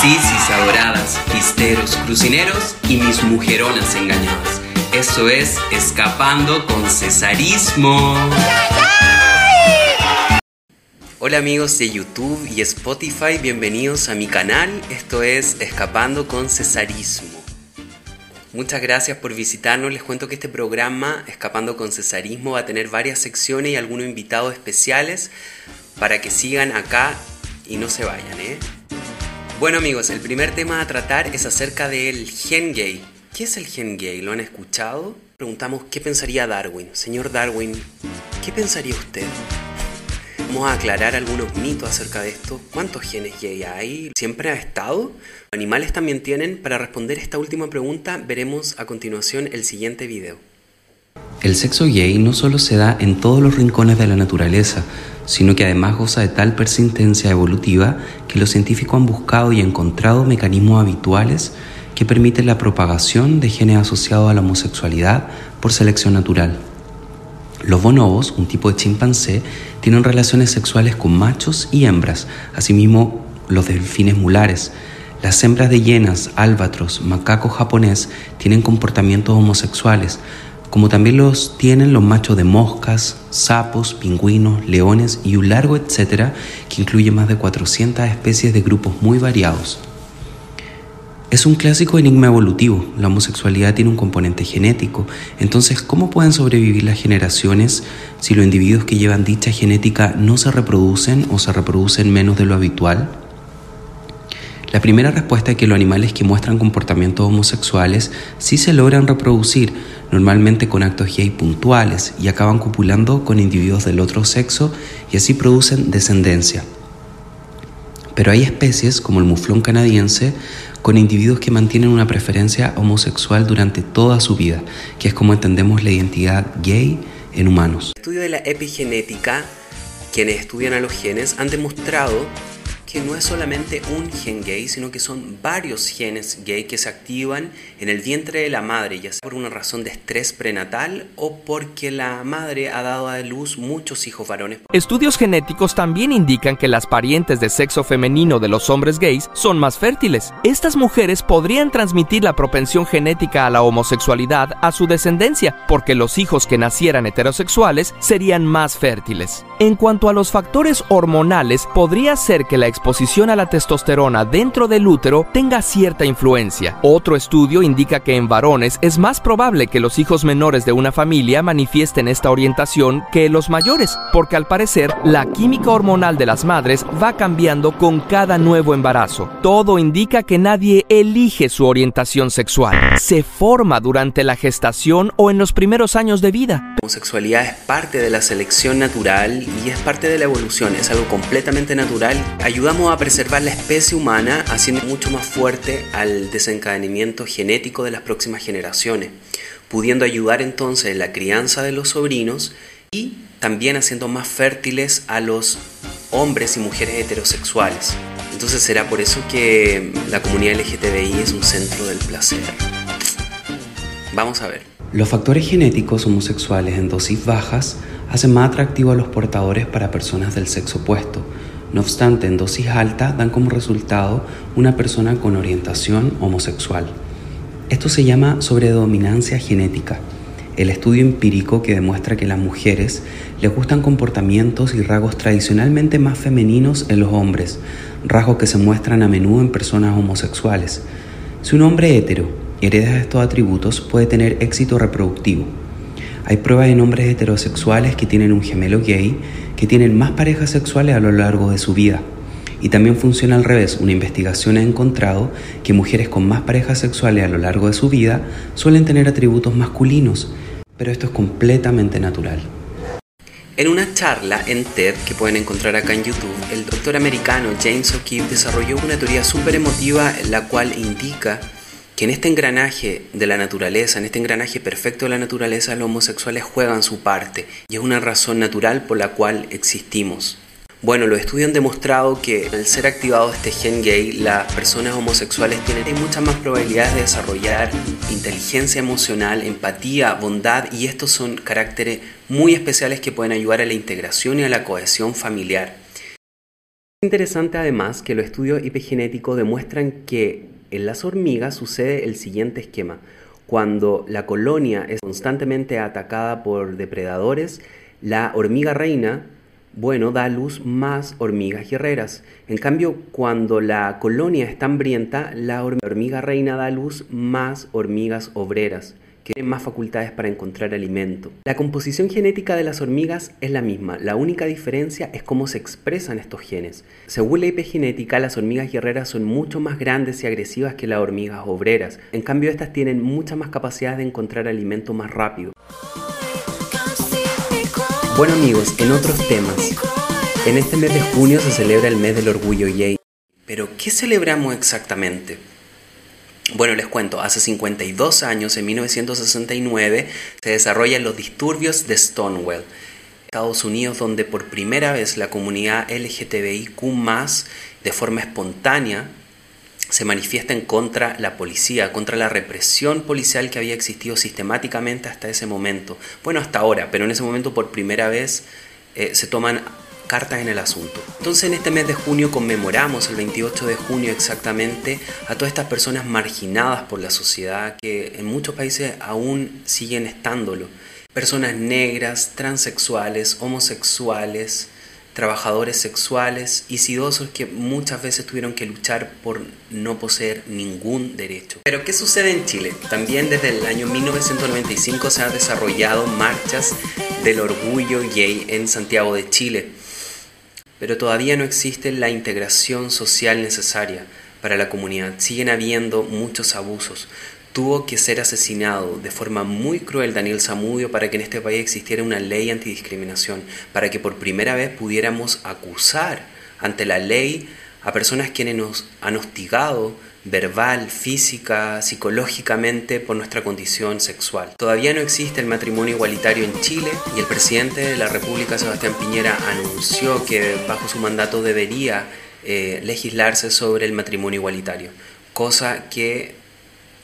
sisis adoradas, pisteros, crucineros y mis mujeronas engañadas. Eso es Escapando con Cesarismo. Hola amigos de YouTube y Spotify, bienvenidos a mi canal. Esto es Escapando con Cesarismo. Muchas gracias por visitarnos. Les cuento que este programa, Escapando con Cesarismo, va a tener varias secciones y algunos invitados especiales para que sigan acá y no se vayan, ¿eh? Bueno amigos, el primer tema a tratar es acerca del gen gay. ¿Qué es el gen gay? ¿Lo han escuchado? Preguntamos qué pensaría Darwin. Señor Darwin, ¿qué pensaría usted? Vamos a aclarar algunos mitos acerca de esto. ¿Cuántos genes gay hay? ¿Siempre ha estado? ¿Animales también tienen? Para responder esta última pregunta veremos a continuación el siguiente video. El sexo gay no solo se da en todos los rincones de la naturaleza, sino que además goza de tal persistencia evolutiva que los científicos han buscado y encontrado mecanismos habituales que permiten la propagación de genes asociados a la homosexualidad por selección natural. Los bonobos, un tipo de chimpancé, tienen relaciones sexuales con machos y hembras, asimismo los delfines mulares. Las hembras de hienas, álbatros, macaco japonés tienen comportamientos homosexuales, como también los tienen los machos de moscas, sapos, pingüinos, leones y un largo etcétera que incluye más de 400 especies de grupos muy variados. Es un clásico enigma evolutivo. La homosexualidad tiene un componente genético. Entonces, ¿cómo pueden sobrevivir las generaciones si los individuos que llevan dicha genética no se reproducen o se reproducen menos de lo habitual? La primera respuesta es que los animales que muestran comportamientos homosexuales sí se logran reproducir, normalmente con actos gay puntuales, y acaban copulando con individuos del otro sexo y así producen descendencia. Pero hay especies, como el muflón canadiense, con individuos que mantienen una preferencia homosexual durante toda su vida, que es como entendemos la identidad gay en humanos. El estudio de la epigenética, quienes estudian a los genes, han demostrado que no es solamente un gen gay, sino que son varios genes gay que se activan en el vientre de la madre, ya sea por una razón de estrés prenatal o porque la madre ha dado a luz muchos hijos varones. Estudios genéticos también indican que las parientes de sexo femenino de los hombres gays son más fértiles. Estas mujeres podrían transmitir la propensión genética a la homosexualidad a su descendencia, porque los hijos que nacieran heterosexuales serían más fértiles. En cuanto a los factores hormonales, podría ser que la exposición a la testosterona dentro del útero tenga cierta influencia. Otro estudio indica que en varones es más probable que los hijos menores de una familia manifiesten esta orientación que los mayores, porque al parecer la química hormonal de las madres va cambiando con cada nuevo embarazo. Todo indica que nadie elige su orientación sexual, se forma durante la gestación o en los primeros años de vida. La homosexualidad es parte de la selección natural y es parte de la evolución, es algo completamente natural. Ayudamos a preservar la especie humana haciendo mucho más fuerte al desencadenamiento genético de las próximas generaciones, pudiendo ayudar entonces en la crianza de los sobrinos y también haciendo más fértiles a los hombres y mujeres heterosexuales. Entonces será por eso que la comunidad LGTBI es un centro del placer. Vamos a ver. Los factores genéticos homosexuales en dosis bajas hacen más atractivo a los portadores para personas del sexo opuesto. No obstante, en dosis altas dan como resultado una persona con orientación homosexual. Esto se llama sobredominancia genética, el estudio empírico que demuestra que las mujeres les gustan comportamientos y rasgos tradicionalmente más femeninos en los hombres, rasgos que se muestran a menudo en personas homosexuales. Si un hombre hetero hereda estos atributos, puede tener éxito reproductivo. Hay pruebas en hombres heterosexuales que tienen un gemelo gay que tienen más parejas sexuales a lo largo de su vida. Y también funciona al revés. Una investigación ha encontrado que mujeres con más parejas sexuales a lo largo de su vida suelen tener atributos masculinos, pero esto es completamente natural. En una charla en TED que pueden encontrar acá en YouTube, el doctor americano James O'Keefe desarrolló una teoría súper emotiva la cual indica que en este engranaje de la naturaleza, en este engranaje perfecto de la naturaleza, los homosexuales juegan su parte y es una razón natural por la cual existimos. Bueno, los estudios han demostrado que al ser activado este gen gay, las personas homosexuales tienen muchas más probabilidades de desarrollar inteligencia emocional, empatía, bondad y estos son caracteres muy especiales que pueden ayudar a la integración y a la cohesión familiar. Es interesante además que los estudios epigenéticos demuestran que en las hormigas sucede el siguiente esquema. Cuando la colonia es constantemente atacada por depredadores, la hormiga reina, bueno, da a luz más hormigas guerreras. En cambio, cuando la colonia está hambrienta, la hormiga reina da a luz más hormigas obreras que tienen más facultades para encontrar alimento. La composición genética de las hormigas es la misma, la única diferencia es cómo se expresan estos genes. Según la epigenética, las hormigas guerreras son mucho más grandes y agresivas que las hormigas obreras, en cambio estas tienen mucha más capacidad de encontrar alimento más rápido. Bueno amigos, en otros temas, en este mes de junio se celebra el mes del orgullo gay. Pero, ¿qué celebramos exactamente? Bueno, les cuento, hace 52 años, en 1969, se desarrollan los disturbios de Stonewall, Estados Unidos, donde por primera vez la comunidad LGTBIQ de forma espontánea se manifiesta en contra la policía, contra la represión policial que había existido sistemáticamente hasta ese momento. Bueno, hasta ahora, pero en ese momento por primera vez eh, se toman cartas en el asunto. Entonces en este mes de junio conmemoramos, el 28 de junio exactamente, a todas estas personas marginadas por la sociedad que en muchos países aún siguen estándolo. Personas negras, transexuales, homosexuales, trabajadores sexuales y sidosos que muchas veces tuvieron que luchar por no poseer ningún derecho. Pero ¿qué sucede en Chile? También desde el año 1995 se han desarrollado marchas del orgullo gay en Santiago de Chile pero todavía no existe la integración social necesaria para la comunidad. Siguen habiendo muchos abusos. Tuvo que ser asesinado de forma muy cruel Daniel Zamudio para que en este país existiera una ley antidiscriminación, para que por primera vez pudiéramos acusar ante la ley a personas quienes nos han hostigado verbal, física, psicológicamente por nuestra condición sexual. Todavía no existe el matrimonio igualitario en Chile y el presidente de la República, Sebastián Piñera, anunció que bajo su mandato debería eh, legislarse sobre el matrimonio igualitario, cosa que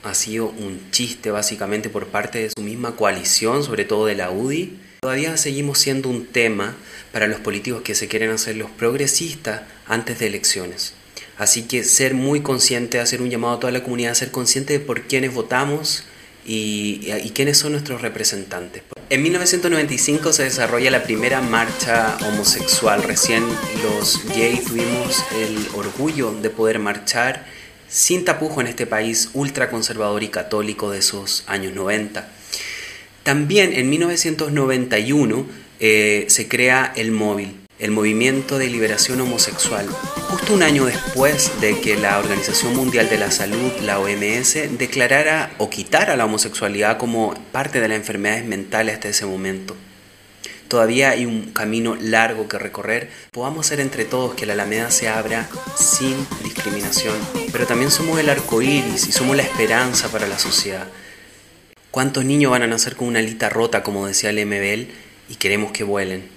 ha sido un chiste básicamente por parte de su misma coalición, sobre todo de la UDI. Todavía seguimos siendo un tema para los políticos que se quieren hacer los progresistas antes de elecciones. Así que ser muy consciente, hacer un llamado a toda la comunidad, ser consciente de por quiénes votamos y, quiénes son nuestros representantes. En 1995 se desarrolla la primera marcha homosexual. Recién los gays tuvimos el orgullo de poder marchar sin tapujo en este país ultraconservador y católico de esos años 90. También en 1991 eh, se crea el móvil el movimiento de liberación homosexual, justo un año después de que la Organización Mundial de la Salud, la OMS, declarara o quitara la homosexualidad como parte de las enfermedades mentales hasta ese momento. Todavía hay un camino largo que recorrer. Podamos ser entre todos que la Alameda se abra sin discriminación, pero también somos el arco iris y somos la esperanza para la sociedad. ¿Cuántos niños van a nacer con una alita rota, como decía Lemebel, y queremos que vuelen?